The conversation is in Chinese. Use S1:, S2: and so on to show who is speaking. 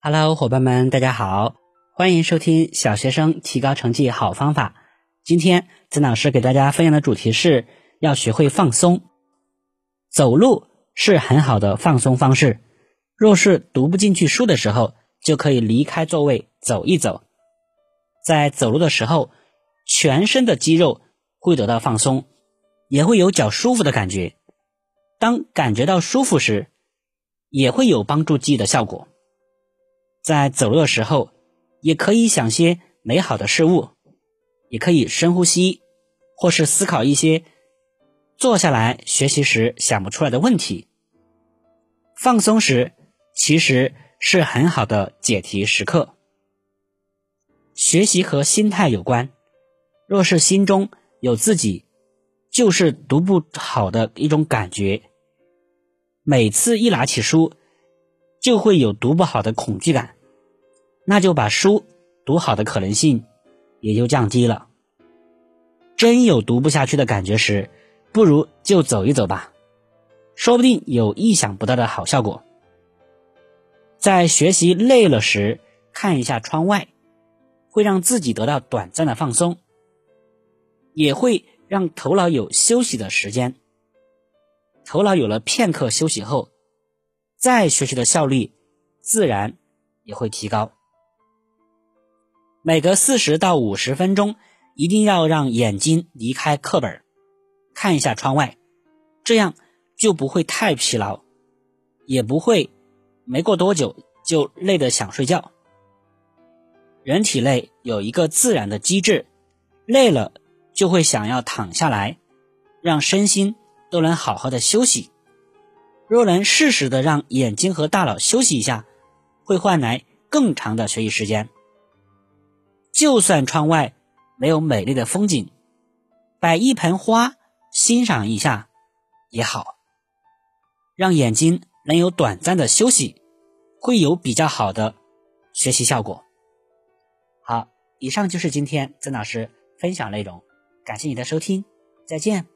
S1: Hello，伙伴们，大家好，欢迎收听小学生提高成绩好方法。今天曾老师给大家分享的主题是要学会放松。走路是很好的放松方式。若是读不进去书的时候，就可以离开座位走一走。在走路的时候，全身的肌肉会得到放松，也会有较舒服的感觉。当感觉到舒服时，也会有帮助记忆的效果。在走路的时候，也可以想些美好的事物，也可以深呼吸，或是思考一些坐下来学习时想不出来的问题。放松时其实是很好的解题时刻。学习和心态有关，若是心中有自己就是读不好的一种感觉，每次一拿起书就会有读不好的恐惧感。那就把书读好的可能性也就降低了。真有读不下去的感觉时，不如就走一走吧，说不定有意想不到的好效果。在学习累了时，看一下窗外，会让自己得到短暂的放松，也会让头脑有休息的时间。头脑有了片刻休息后，再学习的效率自然也会提高。每隔四十到五十分钟，一定要让眼睛离开课本，看一下窗外，这样就不会太疲劳，也不会没过多久就累得想睡觉。人体内有一个自然的机制，累了就会想要躺下来，让身心都能好好的休息。若能适时的让眼睛和大脑休息一下，会换来更长的学习时间。就算窗外没有美丽的风景，摆一盆花欣赏一下也好，让眼睛能有短暂的休息，会有比较好的学习效果。好，以上就是今天曾老师分享内容，感谢你的收听，再见。